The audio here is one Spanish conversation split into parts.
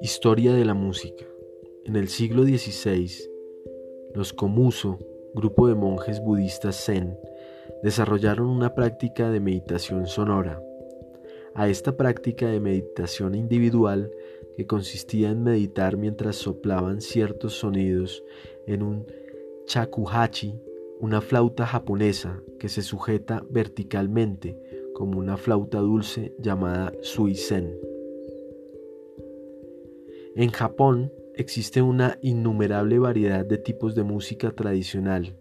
Historia de la música. En el siglo XVI, los Komuso, grupo de monjes budistas zen, desarrollaron una práctica de meditación sonora. A esta práctica de meditación individual, que consistía en meditar mientras soplaban ciertos sonidos en un chakuhachi, una flauta japonesa que se sujeta verticalmente como una flauta dulce llamada suisen. En Japón existe una innumerable variedad de tipos de música tradicional.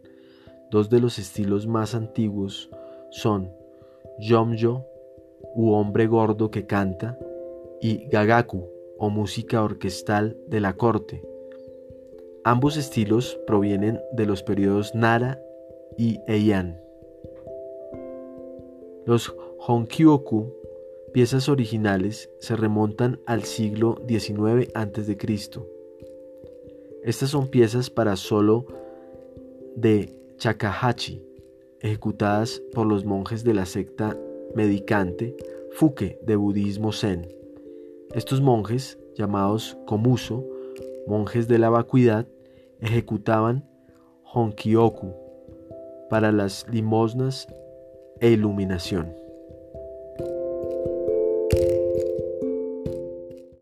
Dos de los estilos más antiguos son Yomyo, u hombre gordo que canta, y Gagaku, o música orquestal de la corte. Ambos estilos provienen de los periodos Nara y Heian. Los Honkyoku piezas originales se remontan al siglo XIX a.C. Estas son piezas para solo de Chakahachi, ejecutadas por los monjes de la secta medicante Fuke de budismo zen. Estos monjes, llamados Komuso, monjes de la vacuidad, ejecutaban Honkyoku para las limosnas e iluminación.